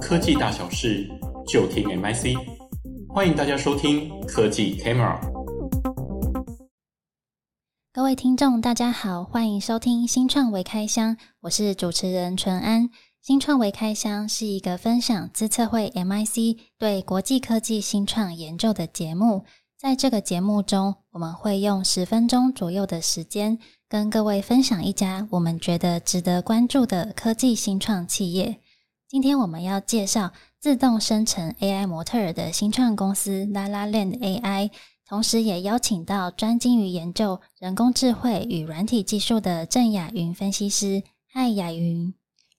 科技大小事，就听 MIC。欢迎大家收听科技 Camera。各位听众，大家好，欢迎收听新创微开箱，我是主持人淳安。新创微开箱是一个分享资策会 MIC 对国际科技新创研究的节目。在这个节目中，我们会用十分钟左右的时间，跟各位分享一家我们觉得值得关注的科技新创企业。今天我们要介绍自动生成 AI 模特儿的新创公司 Lalaland AI，同时也邀请到专精于研究人工智慧与软体技术的郑雅云分析师。嗨，雅云。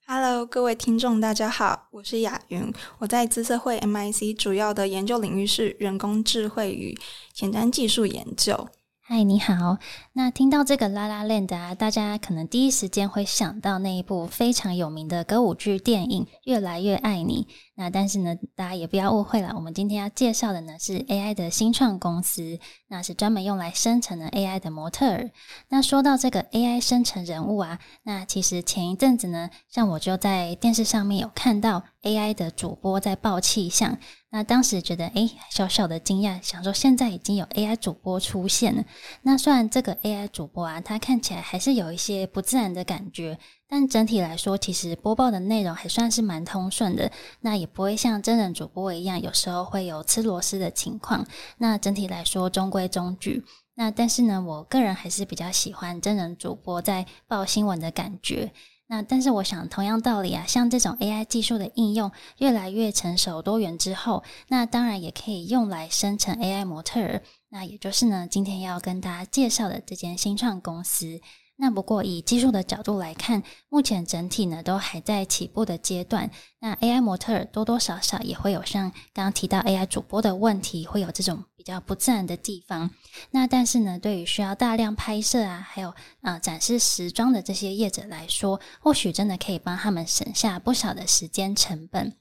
Hello，各位听众，大家好，我是雅云。我在资策会 MIC 主要的研究领域是人工智慧与前瞻技术研究。嗨，你好。那听到这个 Lalaland 啊，大家可能第一时间会想到那一部非常有名的歌舞剧电影《越来越爱你》。那但是呢，大家也不要误会了，我们今天要介绍的呢是 AI 的新创公司，那是专门用来生成的 AI 的模特儿。那说到这个 AI 生成人物啊，那其实前一阵子呢，像我就在电视上面有看到 AI 的主播在报气象，那当时觉得诶小小的惊讶，想说现在已经有 AI 主播出现了。那虽然这个 AI 主播啊，他看起来还是有一些不自然的感觉。但整体来说，其实播报的内容还算是蛮通顺的，那也不会像真人主播一样，有时候会有吃螺丝的情况。那整体来说中规中矩。那但是呢，我个人还是比较喜欢真人主播在报新闻的感觉。那但是我想，同样道理啊，像这种 AI 技术的应用越来越成熟多元之后，那当然也可以用来生成 AI 模特儿。那也就是呢，今天要跟大家介绍的这间新创公司。那不过以技术的角度来看，目前整体呢都还在起步的阶段。那 AI 模特儿多多少少也会有像刚刚提到 AI 主播的问题，会有这种比较不自然的地方。那但是呢，对于需要大量拍摄啊，还有呃展示时装的这些业者来说，或许真的可以帮他们省下不少的时间成本。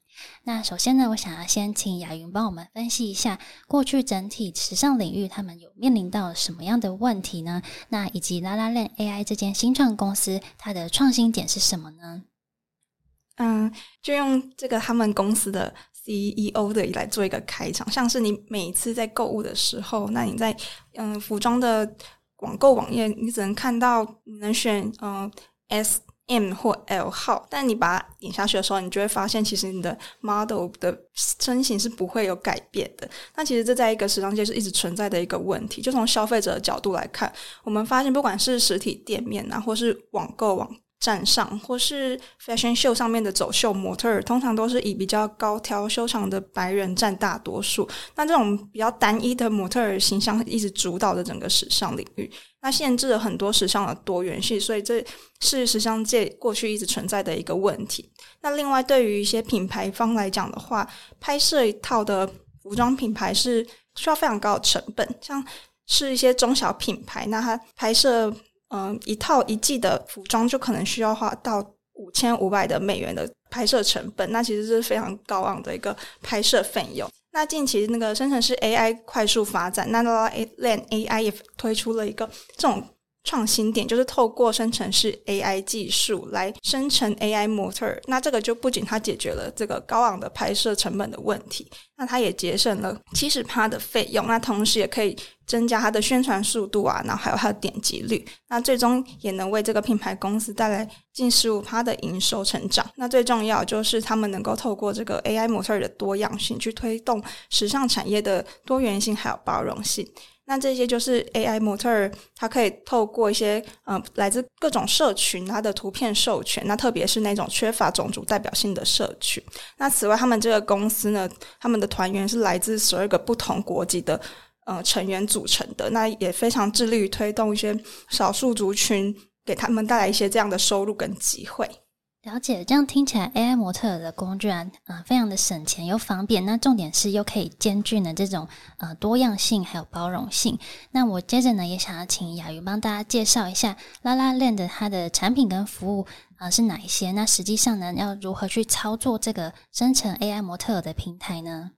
那首先呢，我想要先请雅云帮我们分析一下过去整体时尚领域他们有面临到什么样的问题呢？那以及拉拉链 AI 这间新创公司，它的创新点是什么呢？嗯，就用这个他们公司的 CEO 的来做一个开场，像是你每次在购物的时候，那你在嗯服装的网购网页，你只能看到你能选嗯 S。M 或 L 号，但你把它引下去的时候，你就会发现，其实你的 model 的身形是不会有改变的。那其实这在一个时尚界是一直存在的一个问题。就从消费者的角度来看，我们发现，不管是实体店面啊，或是网购网站上，或是 fashion show 上面的走秀模特儿，通常都是以比较高挑、修长的白人占大多数。那这种比较单一的模特儿形象，一直主导着整个时尚领域。那限制了很多时尚的多元性，所以这是时尚界过去一直存在的一个问题。那另外，对于一些品牌方来讲的话，拍摄一套的服装品牌是需要非常高的成本。像是一些中小品牌，那它拍摄嗯、一套一季的服装，就可能需要花到五千五百的美元的拍摄成本。那其实是非常高昂的一个拍摄费用。那近期那个生成式 AI 快速发展，那 Lalaland AI 也推出了一个这种创新点，就是透过生成式 AI 技术来生成 AI 模特儿。那这个就不仅它解决了这个高昂的拍摄成本的问题，那它也节省了七十趴的费用。那同时也可以增加它的宣传速度啊，然后还有它的点击率。那最终也能为这个品牌公司带来近十五趴的营收成长。那最重要就是他们能够透过这个 AI 模特儿的多样性，去推动时尚产业的多元性还有包容性。那这些就是 AI 模特儿，它可以透过一些、呃、来自各种社群，它的图片授权，那特别是那种缺乏种族代表性的社群。那此外，他们这个公司呢，他们的团员是来自十二个不同国籍的呃成员组成的，那也非常致力于推动一些少数族群，给他们带来一些这样的收入跟机会。了解，这样听起来，AI 模特的工具啊，呃，非常的省钱又方便。那重点是又可以兼具呢这种呃多样性还有包容性。那我接着呢也想要请雅云帮大家介绍一下拉拉链的它的产品跟服务啊，是哪一些？那实际上呢要如何去操作这个生成 AI 模特的平台呢？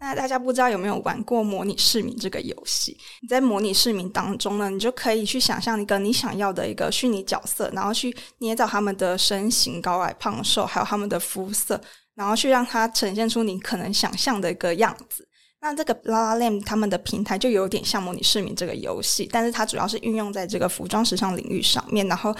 那大家不知道有没有玩过模拟市民这个游戏？你在模拟市民当中呢，你就可以去想象一个你想要的一个虚拟角色，然后去捏造他们的身形、高矮胖瘦，还有他们的肤色，然后去让它呈现出你可能想象的一个样子。那这个 lalaland 他们的平台就有点像模拟市民这个游戏，但是它主要是运用在这个服装时尚领域上面，然后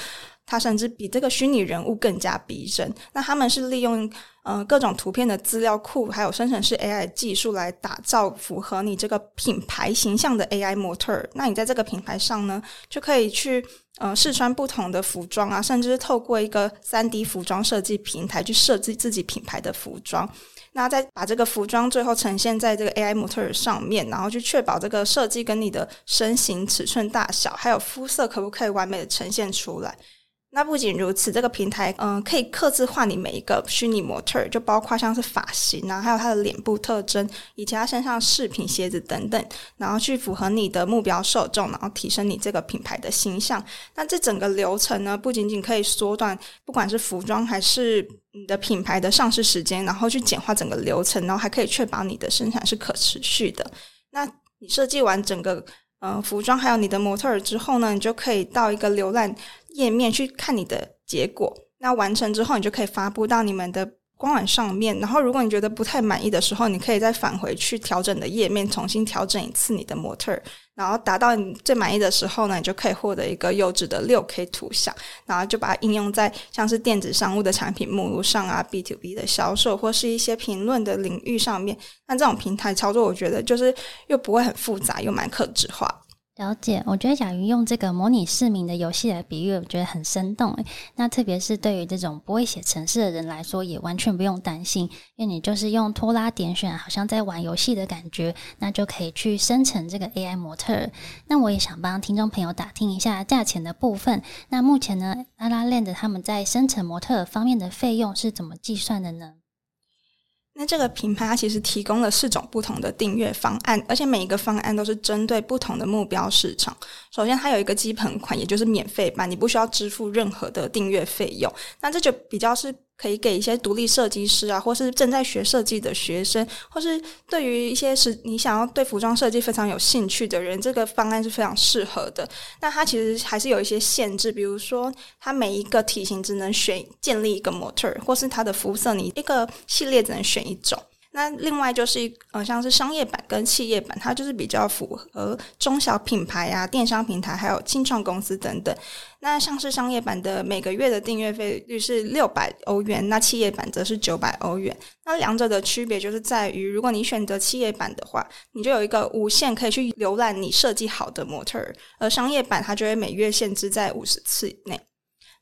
它甚至比这个虚拟人物更加逼真。那他们是利用呃各种图片的资料库，还有生成式 AI 技术来打造符合你这个品牌形象的 AI 模特。那你在这个品牌上呢，就可以去呃试穿不同的服装啊，甚至是透过一个 3D 服装设计平台去设计自己品牌的服装。那再把这个服装最后呈现在这个 AI 模特上面，然后去确保这个设计跟你的身形、尺寸、大小，还有肤色可不可以完美的呈现出来。那不仅如此，这个平台嗯、可以客制化你每一个虚拟模特，就包括像是发型啊，还有他的脸部特征，以及他身上饰品、鞋子等等，然后去符合你的目标受众，然后提升你这个品牌的形象。那这整个流程呢，不仅仅可以缩短不管是服装还是你的品牌的上市时间，然后去简化整个流程，然后还可以确保你的生产是可持续的。那你设计完整个呃服装还有你的模特儿之后呢，你就可以到一个浏览。页面去看你的结果，那完成之后，你就可以发布到你们的官网上面。然后，如果你觉得不太满意的时候，你可以再返回去调整的页面，重新调整一次你的模特，然后达到你最满意的时候呢，你就可以获得一个优质的六 K 图像，然后就把它应用在像是电子商务的产品目录上啊，B to B 的销售或是一些评论的领域上面。那这种平台操作，我觉得就是又不会很复杂，又蛮客制化。了解，我觉得假如用这个模拟市民的游戏来比喻，我觉得很生动。那特别是对于这种不会写程式的人来说，也完全不用担心，因为你就是用拖拉点选，好像在玩游戏的感觉，那就可以去生成这个 AI 模特。那我也想帮听众朋友打听一下价钱的部分。那目前呢，lalaland 他们在生成模特方面的费用是怎么计算的呢？那这个品牌它其实提供了四种不同的订阅方案，而且每一个方案都是针对不同的目标市场。首先，它有一个基本款，也就是免费版，你不需要支付任何的订阅费用。那这就比较是。可以给一些独立设计师啊，或是正在学设计的学生，或是对于一些是你想要对服装设计非常有兴趣的人，这个方案是非常适合的。那它其实还是有一些限制，比如说它每一个体型只能选建立一个模特，或是它的肤色你一个系列只能选一种。那另外就是呃，像是商业版跟企业版，它就是比较符合中小品牌啊、电商平台还有新创公司等等。那像是商业版的每个月的订阅费率是六百欧元，那企业版则是九百欧元。那两者的区别就是在于，如果你选择企业版的话，你就有一个无限可以去浏览你设计好的模特，而商业版它就会每月限制在五十次以内。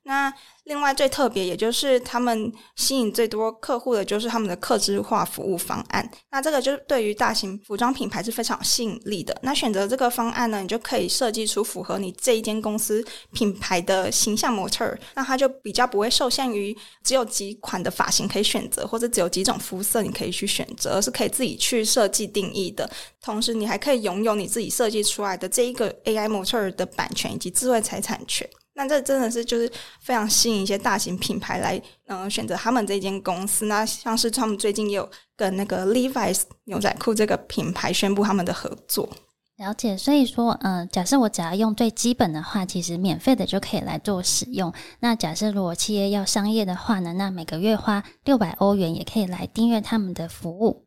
那另外最特别，也就是他们吸引最多客户的就是他们的客制化服务方案。那这个就是对于大型服装品牌是非常有吸引力的。那选择这个方案呢，你就可以设计出符合你这一间公司品牌的形象模特儿。那它就比较不会受限于只有几款的发型可以选择，或者只有几种肤色你可以去选择，而是可以自己去设计定义的。同时，你还可以拥有你自己设计出来的这一个 AI 模特儿的版权以及智慧财产权。那这真的是就是非常吸引一些大型品牌来，嗯、呃，选择他们这间公司。那像是他们最近也有跟那个 Levi's 牛仔裤这个品牌宣布他们的合作。了解，所以说，嗯、假设我只要用最基本的话，其实免费的就可以来做使用。那假设如果企业要商业的话呢，那每个月花六百欧元也可以来订阅他们的服务。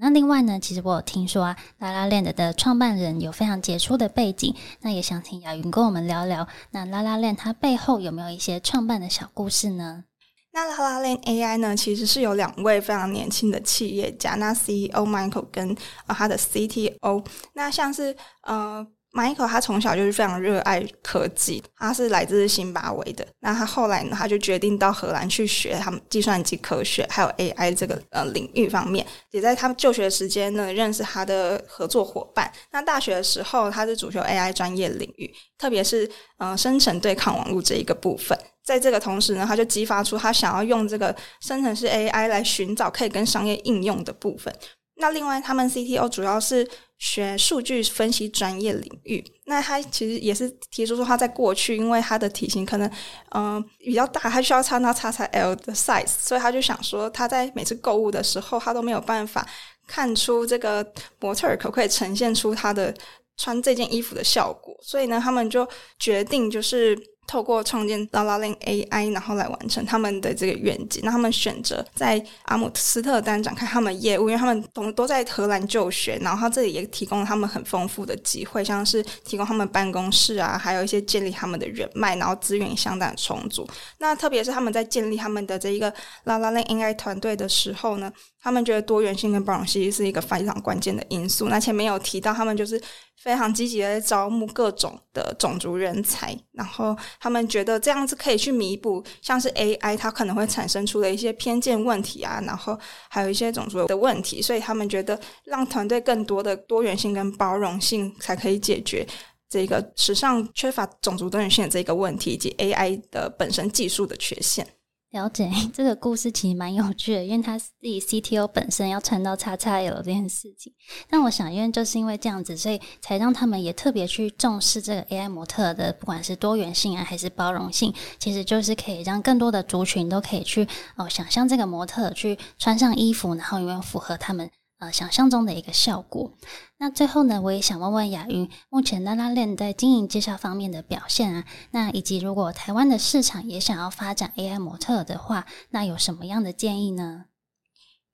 那另外呢，其实我有听说啊拉拉链的的创办人有非常杰出的背景，那也想请雅云跟我们聊聊，那拉拉链它背后有没有一些创办的小故事呢？那拉拉链 AI 呢，其实是有两位非常年轻的企业家，那 CEO Michael 跟呃他的 CTO，那像是呃。Michael 他从小就是非常热爱科技，他是来自辛巴维的。那他后来呢，他就决定到荷兰去学他们计算机科学还有 AI 这个呃领域方面。也在他们就学时间呢，认识他的合作伙伴。那大学的时候，他是主修 AI 专业领域，特别是呃生成对抗网络这一个部分。在这个同时呢，他就激发出他想要用这个生成式 AI 来寻找可以跟商业应用的部分。那另外，他们 CTO 主要是学数据分析专业领域。那他其实也是提出说，他在过去因为他的体型可能嗯、比较大，他需要穿到 XXL 的 size，所以他就想说，他在每次购物的时候，他都没有办法看出这个模特可不可以呈现出他的穿这件衣服的效果。所以呢，他们就决定就是。透过创建 lalaLand AI，然后来完成他们的这个愿景。那他们选择在阿姆斯特丹展开他们业务，因为他们都都在荷兰就学，然后他这里也提供了他们很丰富的机会，像是提供他们办公室啊，还有一些建立他们的人脉，然后资源相当充足。那特别是他们在建立他们的这一个 lalaLand AI 团队的时候呢，他们觉得多元性跟包容性是一个非常关键的因素。那前面有提到，他们就是非常积极的在招募各种的种族人才，然后他们觉得这样子可以去弥补像是 AI 它可能会产生出的一些偏见问题啊，然后还有一些种族的问题，所以他们觉得让团队更多的多元性跟包容性，才可以解决这个时尚缺乏种族多元性的这个问题，以及 AI 的本身技术的缺陷。了解 这个故事其实蛮有趣的，因为他自己 CTO 本身要穿到叉叉 L 这件事情。但我想，因为就是因为这样子，所以才让他们也特别去重视这个 AI 模特的，不管是多元性啊，还是包容性，其实就是可以让更多的族群都可以去哦想象这个模特去穿上衣服，然后有没有符合他们。呃，想象中的一个效果。那最后呢，我也想问问雅云，目前拉拉链在经营绩效方面的表现啊，那以及如果台湾的市场也想要发展 AI 模特的话，那有什么样的建议呢？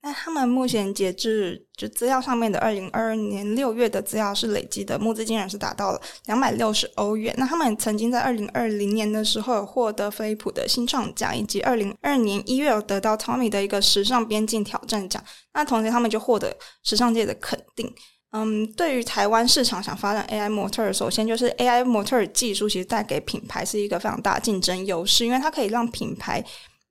那他们目前截至就资料上面的二零二二年六月的资料是累计的募资金额是达到了两百六十欧元。那他们曾经在二零二零年的时候获得飞利浦的新创奖，以及二零二二年一月有得到 Tommy 的一个时尚边境挑战奖。那同时他们就获得时尚界的肯定。嗯，对于台湾市场想发展 AI 模特，首先就是 AI 模特技术其实带给品牌是一个非常大的竞争优势，因为它可以让品牌。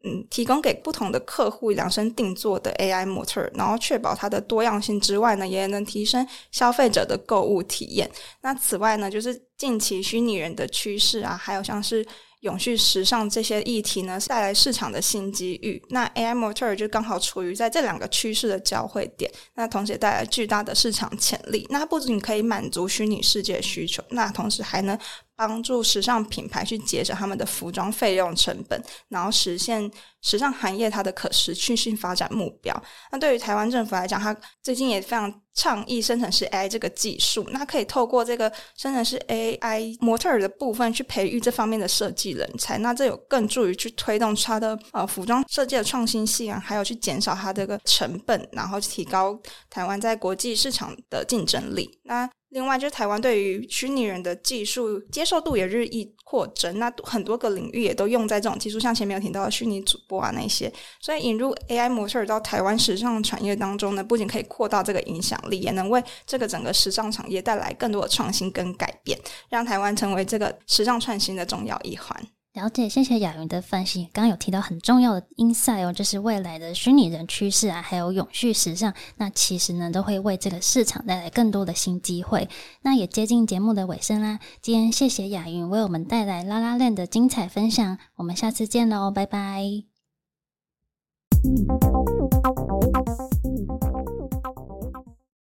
嗯，提供给不同的客户量身定做的 AI 模特，然后确保它的多样性之外呢，也能提升消费者的购物体验。那此外呢，就是近期虚拟人的趋势啊，还有像是永续时尚这些议题呢，带来市场的新机遇。那 AI 模特就刚好处于在这两个趋势的交汇点，那同时也带来巨大的市场潜力。那不仅可以满足虚拟世界需求，那同时还能。帮助时尚品牌去节省他们的服装费用成本，然后实现时尚行业它的可持续性发展目标。那对于台湾政府来讲，它最近也非常倡议生成式 AI 这个技术，那可以透过这个生成式 AI 模特儿的部分去培育这方面的设计人才。那这有更助于去推动它的呃服装设计的创新性啊，还有去减少它这个成本，然后提高台湾在国际市场的竞争力。那另外，就是台湾对于虚拟人的技术接受度也日益扩增，那很多个领域也都用在这种技术，像前面有提到的虚拟主播啊那些，所以引入 AI 模特到台湾时尚产业当中呢，不仅可以扩大这个影响力，也能为这个整个时尚产业带来更多的创新跟改变，让台湾成为这个时尚创新的重要一环。了解，谢谢雅云的分析。刚刚有提到很重要的 insight 哦，就是未来的虚拟人趋势啊，还有永续时尚，那其实呢都会为这个市场带来更多的新机会。那也接近节目的尾声啦，今天谢谢雅云为我们带来拉拉链的精彩分享，我们下次见喽，拜拜。